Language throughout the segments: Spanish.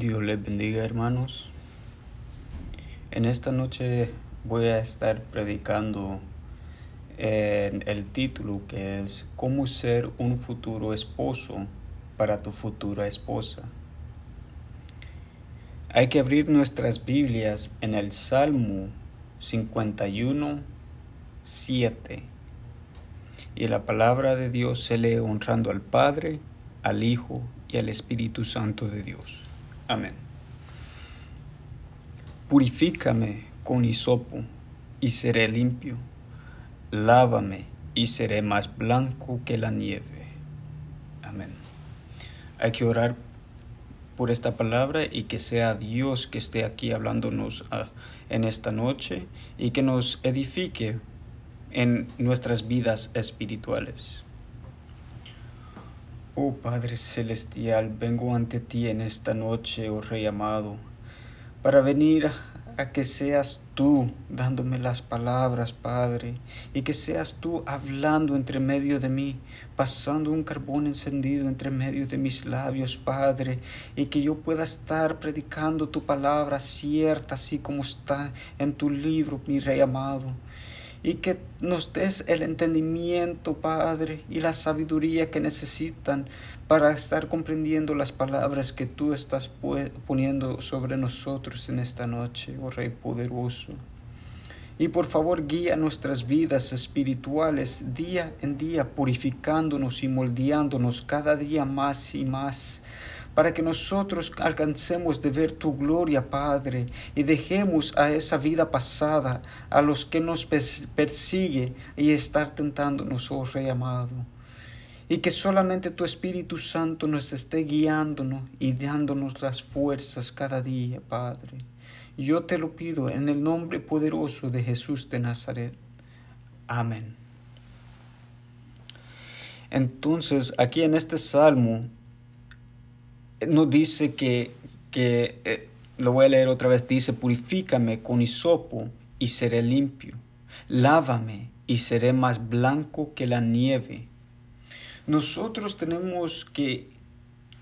Dios les bendiga hermanos. En esta noche voy a estar predicando en el título que es Cómo ser un futuro esposo para tu futura esposa. Hay que abrir nuestras Biblias en el Salmo 51, 7. Y la palabra de Dios se lee honrando al Padre, al Hijo y al Espíritu Santo de Dios. Amén. Purifícame con hisopo y seré limpio. Lávame y seré más blanco que la nieve. Amén. Hay que orar por esta palabra y que sea Dios que esté aquí hablándonos ah, en esta noche y que nos edifique en nuestras vidas espirituales. Oh Padre Celestial, vengo ante ti en esta noche, oh Rey amado, para venir a que seas tú dándome las palabras, Padre, y que seas tú hablando entre medio de mí, pasando un carbón encendido entre medio de mis labios, Padre, y que yo pueda estar predicando tu palabra cierta, así como está en tu libro, mi Rey amado y que nos des el entendimiento, Padre, y la sabiduría que necesitan para estar comprendiendo las palabras que tú estás poniendo sobre nosotros en esta noche, oh Rey poderoso. Y por favor guía nuestras vidas espirituales día en día, purificándonos y moldeándonos cada día más y más para que nosotros alcancemos de ver tu gloria, Padre, y dejemos a esa vida pasada, a los que nos persigue y estar tentándonos, oh Rey amado. Y que solamente tu Espíritu Santo nos esté guiándonos y dándonos las fuerzas cada día, Padre. Yo te lo pido en el nombre poderoso de Jesús de Nazaret. Amén. Entonces, aquí en este salmo, no dice que, que eh, lo voy a leer otra vez, dice, purifícame con hisopo y seré limpio, lávame y seré más blanco que la nieve. Nosotros tenemos que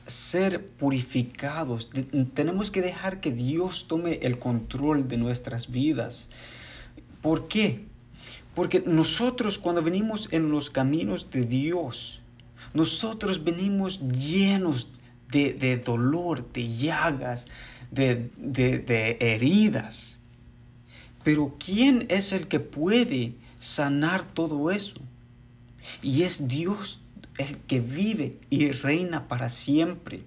ser purificados, tenemos que dejar que Dios tome el control de nuestras vidas. ¿Por qué? Porque nosotros cuando venimos en los caminos de Dios, nosotros venimos llenos de, dolor, de llagas, de, de heridas. Pero ¿quién es el que puede sanar todo eso? Y es Dios el que vive y reina para siempre.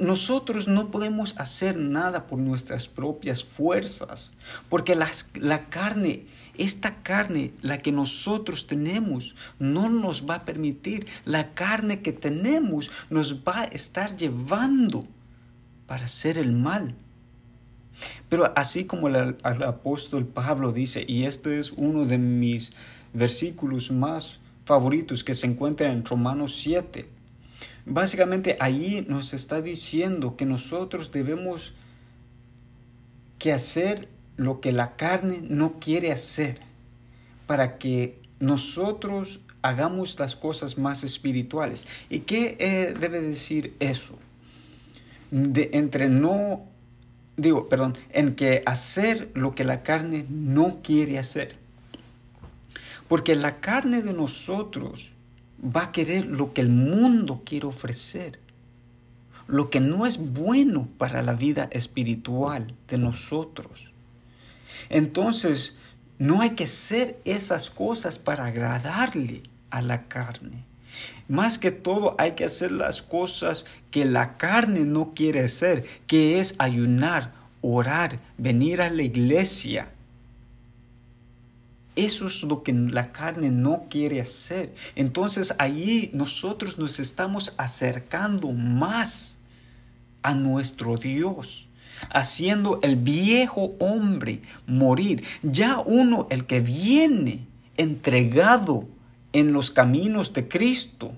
Nosotros no podemos hacer nada por nuestras propias fuerzas, porque la carne, esta carne, la que nosotros tenemos, no nos va a permitir. La carne que tenemos nos va a estar llevando para hacer el mal. Pero así como el, el apóstol Pablo dice, y este es uno de mis versículos más favoritos que se encuentra en Romanos 7, Básicamente ahí nos está diciendo que nosotros debemos que hacer lo que la carne no quiere hacer para que nosotros hagamos las cosas más espirituales. ¿Y qué eh, debe decir eso? De, entre no, digo, perdón, en que hacer lo que la carne no quiere hacer. Porque la carne de nosotros va a querer lo que el mundo quiere ofrecer, lo que no es bueno para la vida espiritual de nosotros. Entonces, no hay que hacer esas cosas para agradarle a la carne. Más que todo hay que hacer las cosas que la carne no quiere hacer, que es ayunar, orar, venir a la iglesia, eso es lo que la carne no quiere hacer. Entonces ahí nosotros nos estamos acercando más a nuestro Dios, haciendo el viejo hombre morir. Ya uno, el que viene entregado en los caminos de Cristo,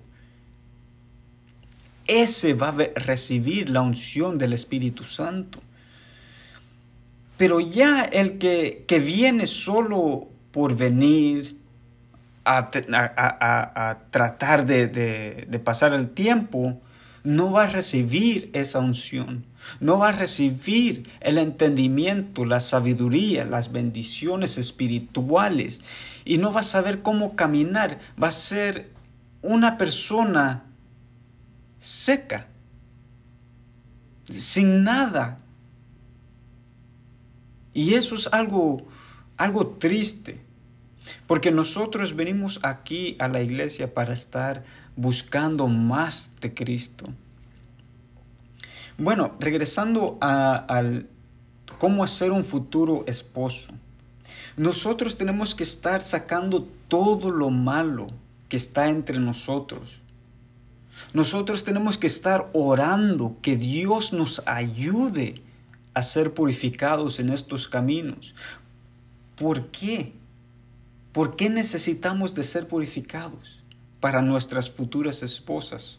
ese va a recibir la unción del Espíritu Santo. Pero ya el que, que viene solo por venir a, tratar de, pasar el tiempo, no va a recibir esa unción, no va a recibir el entendimiento, la sabiduría, las bendiciones espirituales y no va a saber cómo caminar, va a ser una persona seca, sin nada. Y eso es algo, algo triste, porque nosotros venimos aquí a la iglesia para estar buscando más de Cristo. Bueno, regresando a, al cómo hacer un futuro esposo. Nosotros tenemos que estar sacando todo lo malo que está entre nosotros. Nosotros tenemos que estar orando que Dios nos ayude a ser purificados en estos caminos. ¿Por qué? ¿Por qué necesitamos de ser purificados para nuestras futuras esposas?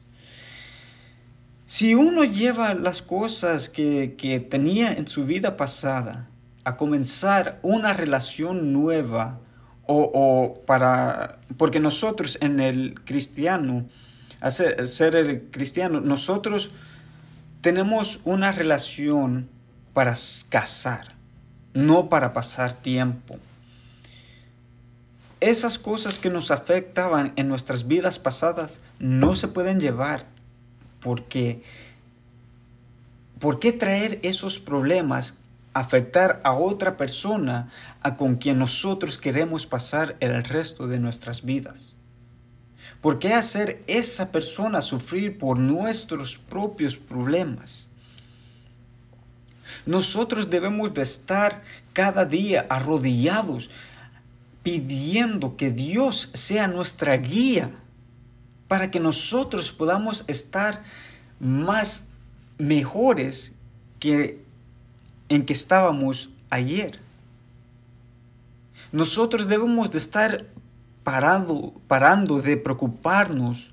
Si uno lleva las cosas que, que tenía en su vida pasada a comenzar una relación nueva, o, para, porque nosotros en el cristiano, hacer, ser el cristiano, nosotros tenemos una relación para casar, no para pasar tiempo. Esas cosas que nos afectaban en nuestras vidas pasadas no se pueden llevar porque ¿por qué traer esos problemas afectar a otra persona a con quien nosotros queremos pasar el resto de nuestras vidas? ¿Por qué hacer esa persona sufrir por nuestros propios problemas? Nosotros debemos de estar cada día arrodillados pidiendo que Dios sea nuestra guía para que nosotros podamos estar más mejores que en que estábamos ayer. Nosotros debemos de estar parando, parando de preocuparnos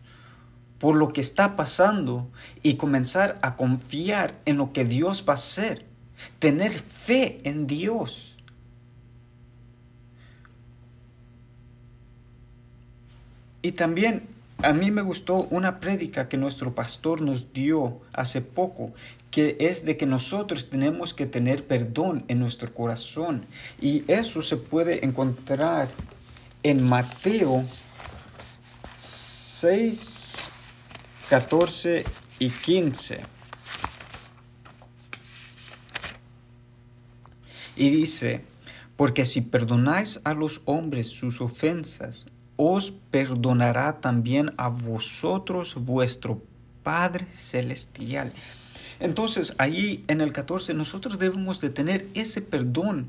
por lo que está pasando y comenzar a confiar en lo que Dios va a hacer. Tener fe en Dios. Y también a mí me gustó una prédica que nuestro pastor nos dio hace poco, que es de que nosotros tenemos que tener perdón en nuestro corazón. Y eso se puede encontrar en Mateo 6, 14 y 15. Y dice, porque si perdonáis a los hombres sus ofensas, os perdonará también a vosotros vuestro Padre Celestial. Entonces, ahí en el 14, nosotros debemos de tener ese perdón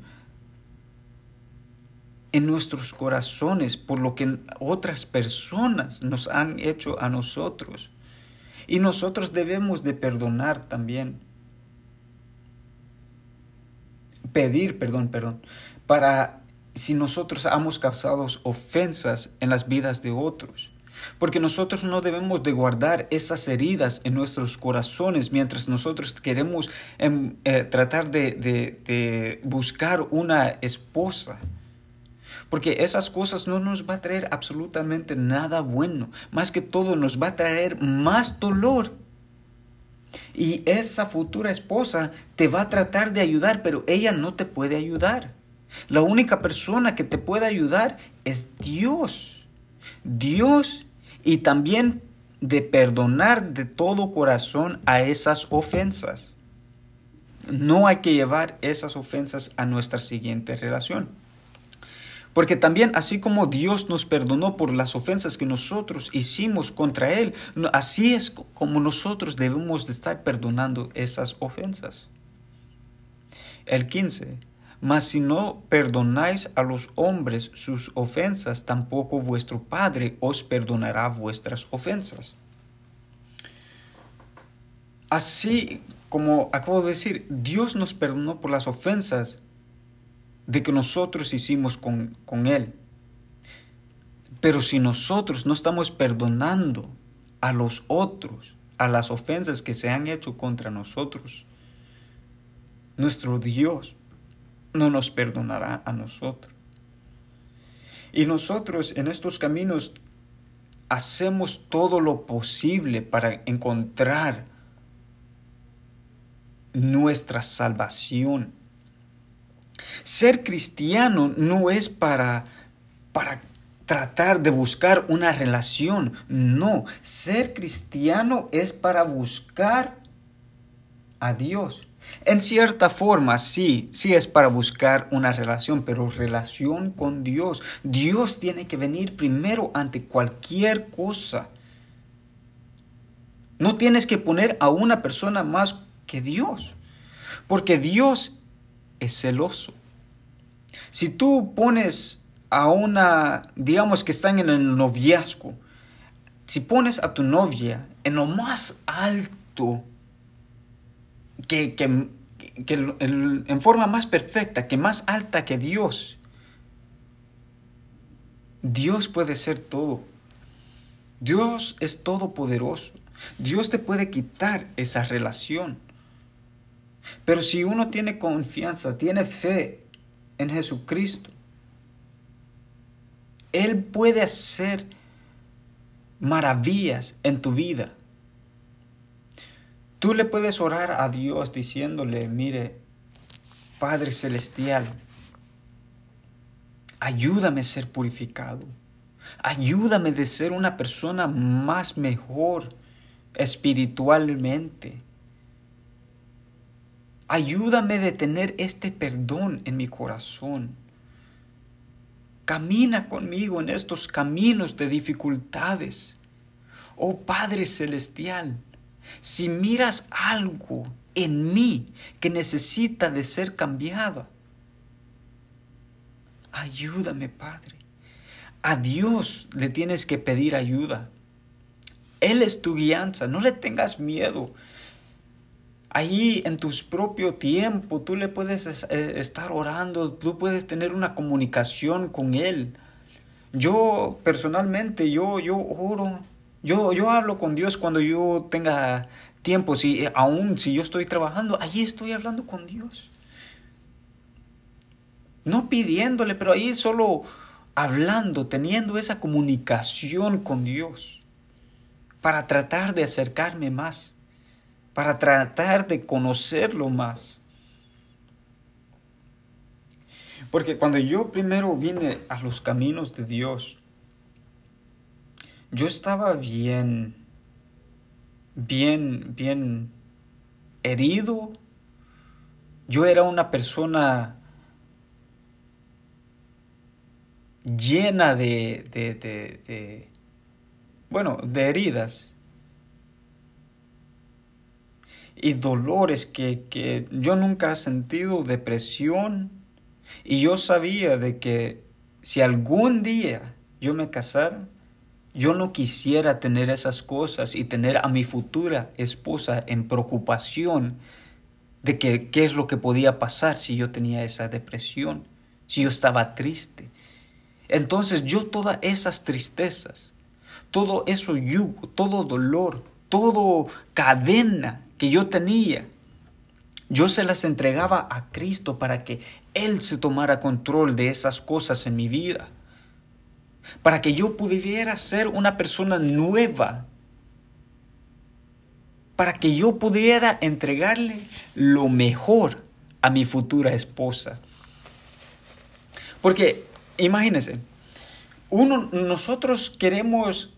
en nuestros corazones por lo que otras personas nos han hecho a nosotros. Y nosotros debemos de perdonar también. Pedir perdón, perdón, para si nosotros hemos causado ofensas en las vidas de otros. Porque nosotros no debemos de guardar esas heridas en nuestros corazones mientras nosotros queremos em, eh, tratar de, de buscar una esposa. Porque esas cosas no nos va a traer absolutamente nada bueno. Más que todo nos va a traer más dolor. Y esa futura esposa te va a tratar de ayudar, pero ella no te puede ayudar. La única persona que te puede ayudar es Dios. Dios y también de perdonar de todo corazón a esas ofensas. No hay que llevar esas ofensas a nuestra siguiente relación. Porque también así como Dios nos perdonó por las ofensas que nosotros hicimos contra Él, así es como nosotros debemos de estar perdonando esas ofensas. El 15. Mas si no perdonáis a los hombres sus ofensas, tampoco vuestro Padre os perdonará vuestras ofensas. Así como acabo de decir, Dios nos perdonó por las ofensas de que nosotros hicimos con, con Él. Pero si nosotros no estamos perdonando a los otros, a las ofensas que se han hecho contra nosotros, nuestro Dios no nos perdonará a nosotros. Y nosotros en estos caminos hacemos todo lo posible para encontrar nuestra salvación. Ser cristiano no es para, para tratar de buscar una relación. No, ser cristiano es para buscar a Dios. En cierta forma, sí, sí es para buscar una relación, pero relación con Dios. Dios tiene que venir primero ante cualquier cosa. No tienes que poner a una persona más que Dios, porque Dios es celoso. Si tú pones a una, digamos que están en el noviazgo, si pones a tu novia en lo más alto, que, que, en forma más perfecta, que más alta que Dios, Dios puede ser todo. Dios es todopoderoso. Dios te puede quitar esa relación. Pero si uno tiene confianza, tiene fe en Jesucristo, Él puede hacer maravillas en tu vida. Tú le puedes orar a Dios diciéndole, mire, Padre Celestial, ayúdame a ser purificado. Ayúdame de ser una persona más mejor espiritualmente. Ayúdame de tener este perdón en mi corazón. Camina conmigo en estos caminos de dificultades. Oh Padre Celestial, si miras algo en mí que necesita de ser cambiado, ayúdame Padre. A Dios le tienes que pedir ayuda. Él es tu guianza, no le tengas miedo. Ahí en tu propio tiempo tú le puedes eh, estar orando, tú puedes tener una comunicación con Él. Yo personalmente, yo, yo oro, yo, yo hablo con Dios cuando yo tenga tiempo, si, aún si yo estoy trabajando, allí estoy hablando con Dios. No pidiéndole, pero ahí solo hablando, teniendo esa comunicación con Dios para tratar de acercarme más para tratar de conocerlo más. Porque cuando yo primero vine a los caminos de Dios, yo estaba bien, bien, bien herido. Yo era una persona llena de, de, de, de bueno, de heridas y dolores que, yo nunca he sentido, depresión. Y yo sabía de que si algún día yo me casara, yo no quisiera tener esas cosas y tener a mi futura esposa en preocupación de que qué es lo que podía pasar si yo tenía esa depresión, si yo estaba triste. Entonces yo todas esas tristezas, todo eso yugo, todo dolor, todo cadena yo tenía, yo se las entregaba a Cristo para que Él se tomara control de esas cosas en mi vida. Para que yo pudiera ser una persona nueva. Para que yo pudiera entregarle lo mejor a mi futura esposa. Porque imagínense, uno, nosotros queremos,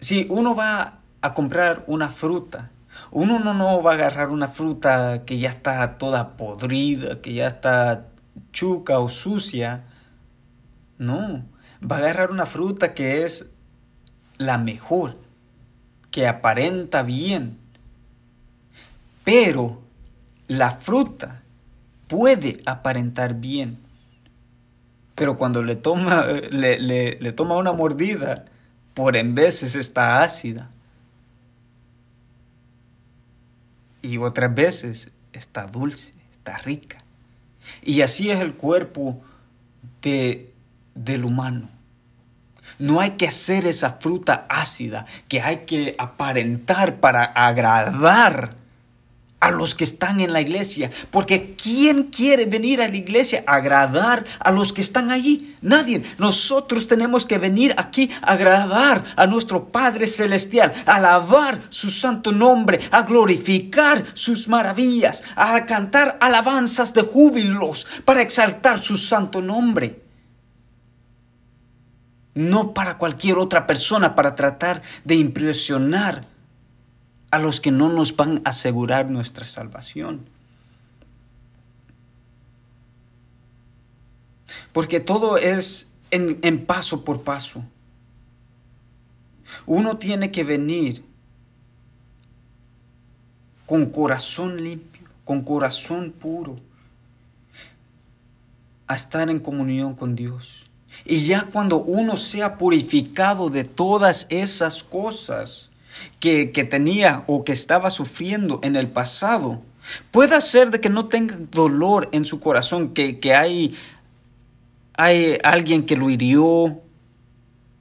si uno va a comprar una fruta, uno no, va a agarrar una fruta que ya está toda podrida, que ya está chuca o sucia. No, va a agarrar una fruta que es la mejor, que aparenta bien. Pero la fruta puede aparentar bien. Pero cuando le toma, le, le toma una mordida, por en veces está ácida. Y otras veces está dulce, está rica. Y así es el cuerpo de, del humano. No hay que hacer esa fruta ácida que hay que aparentar para agradar a los que están en la iglesia. Porque ¿quién quiere venir a la iglesia a agradar a los que están allí? Nadie. Nosotros tenemos que venir aquí a agradar a nuestro Padre Celestial, a alabar su santo nombre, a glorificar sus maravillas, a cantar alabanzas de júbilos para exaltar su santo nombre no para cualquier otra persona, para tratar de impresionar a los que no nos van a asegurar nuestra salvación. Porque todo es en, paso por paso. Uno tiene que venir con corazón limpio, con corazón puro, a estar en comunión con Dios. Y ya cuando uno sea purificado de todas esas cosas, que, tenía o que estaba sufriendo en el pasado. Puede ser de que no tenga dolor en su corazón, que, hay, hay alguien que lo hirió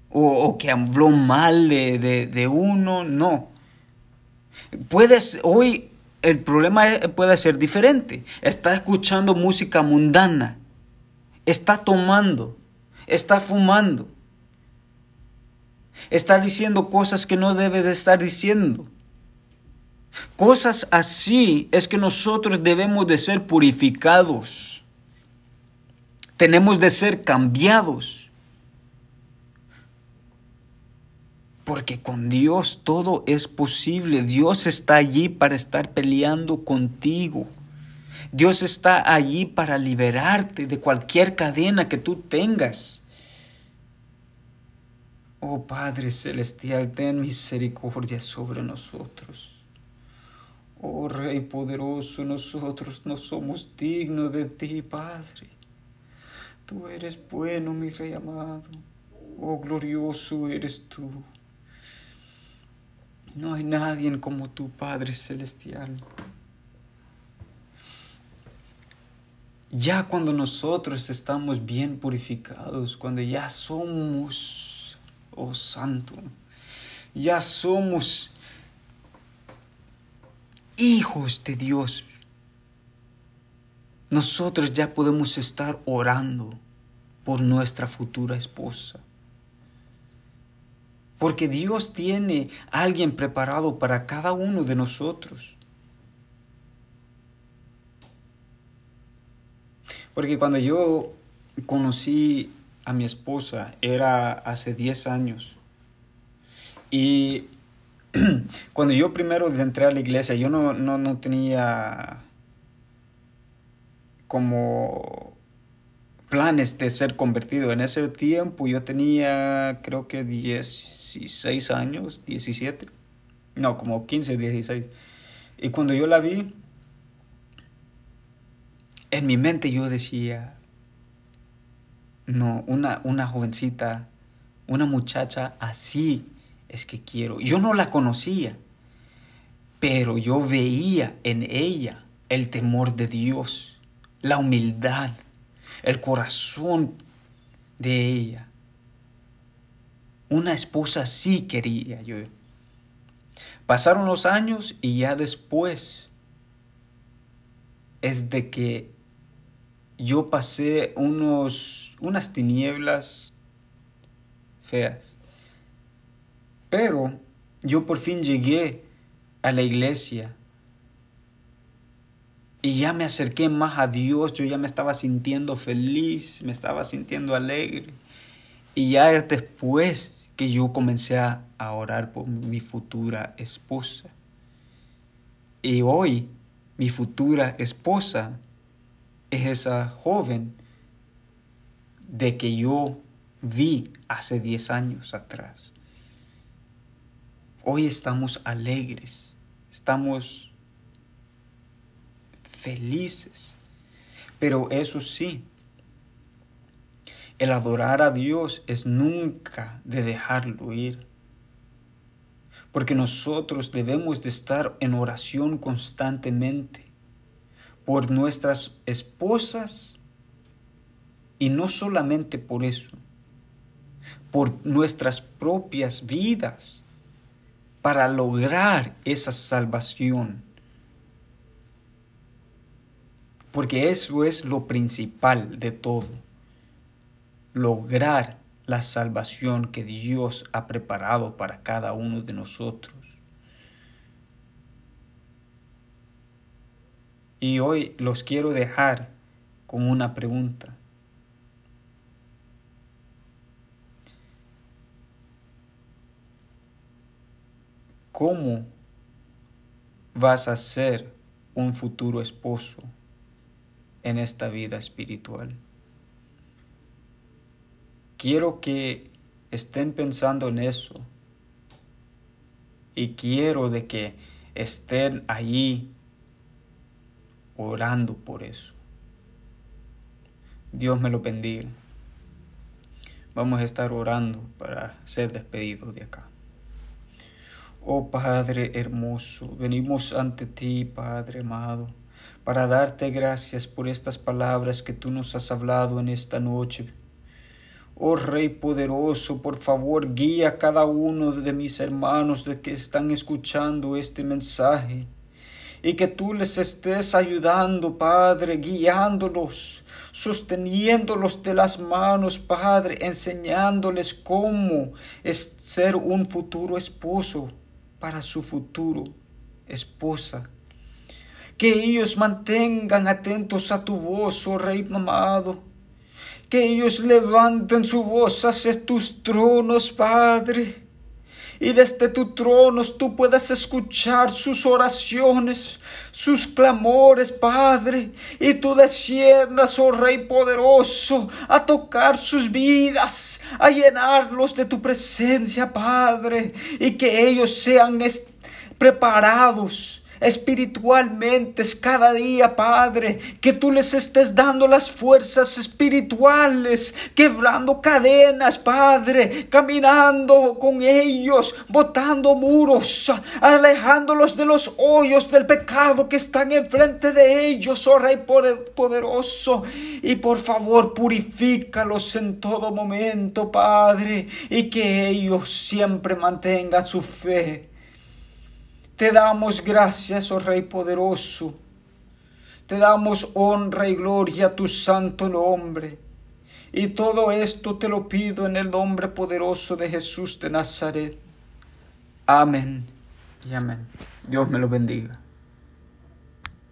o, que habló mal de, de, de uno, no. Puedes, hoy el problema puede ser diferente. Está escuchando música mundana, está tomando, está fumando, está diciendo cosas que no debe de estar diciendo. Cosas así es que nosotros debemos de ser purificados. Tenemos de ser cambiados. Porque con Dios todo es posible. Dios está allí para estar peleando contigo. Dios está allí para liberarte de cualquier cadena que tú tengas. Oh Padre Celestial, ten misericordia sobre nosotros. Oh Rey poderoso, nosotros no somos dignos de ti, Padre. Tú eres bueno, mi Rey amado. Oh glorioso eres tú. No hay nadie como tu Padre Celestial. Ya cuando nosotros estamos bien purificados, cuando ya somos oh Santo. Ya somos hijos de Dios. Nosotros ya podemos estar orando por nuestra futura esposa. Porque Dios tiene alguien preparado para cada uno de nosotros. Porque cuando yo conocí a mi esposa era hace 10 años. Y cuando yo primero entré a la iglesia, yo no, no, tenía como planes de ser convertido. En ese tiempo yo tenía creo que 16 años, 17. No, como 15, 16. Y cuando yo la vi, en mi mente yo decía, no, una, una jovencita, una muchacha así es que quiero. Yo no la conocía, pero yo veía en ella el temor de Dios, la humildad, el corazón de ella. Una esposa así quería yo. Pasaron los años y ya después es de que yo pasé unos unas tinieblas feas. Pero yo por fin llegué a la iglesia y ya me acerqué más a Dios, yo ya me estaba sintiendo feliz, me estaba sintiendo alegre. Y ya es después que yo comencé a, orar por mi futura esposa. Y hoy mi futura esposa es esa joven de que yo vi hace 10 años atrás. Hoy estamos alegres, estamos felices, pero eso sí, el adorar a Dios es nunca de dejarlo ir. Porque nosotros debemos de estar en oración constantemente por nuestras esposas y no solamente por eso, por nuestras propias vidas, para lograr esa salvación. Porque eso es lo principal de todo. Lograr la salvación que Dios ha preparado para cada uno de nosotros. Y hoy los quiero dejar con una pregunta. ¿Cómo vas a ser un futuro esposo en esta vida espiritual? Quiero que estén pensando en eso y quiero de que estén ahí orando por eso. Dios me lo bendiga. Vamos a estar orando para ser despedidos de acá. Oh Padre hermoso, venimos ante ti, Padre amado, para darte gracias por estas palabras que tú nos has hablado en esta noche. Oh Rey poderoso, por favor, guía a cada uno de mis hermanos de que están escuchando este mensaje y que tú les estés ayudando, Padre, guiándolos, sosteniéndolos de las manos, Padre, enseñándoles cómo es ser un futuro esposo para su futuro esposa. Que ellos mantengan atentos a tu voz, oh Rey amado. Que ellos levanten su voz hacia tus tronos, Padre y desde tu trono tú puedas escuchar sus oraciones, sus clamores, Padre, y tú desciendas, oh Rey poderoso, a tocar sus vidas, a llenarlos de tu presencia, Padre, y que ellos sean preparados espiritualmente cada día, Padre, que tú les estés dando las fuerzas espirituales, quebrando cadenas, Padre, caminando con ellos, botando muros, alejándolos de los hoyos del pecado que están enfrente de ellos, oh Rey poderoso, y por favor purifícalos en todo momento, Padre, y que ellos siempre mantengan su fe te damos gracias, oh Rey poderoso. Te damos honra y gloria a tu santo nombre. Y todo esto te lo pido en el nombre poderoso de Jesús de Nazaret. Amén y amén. Dios me lo bendiga.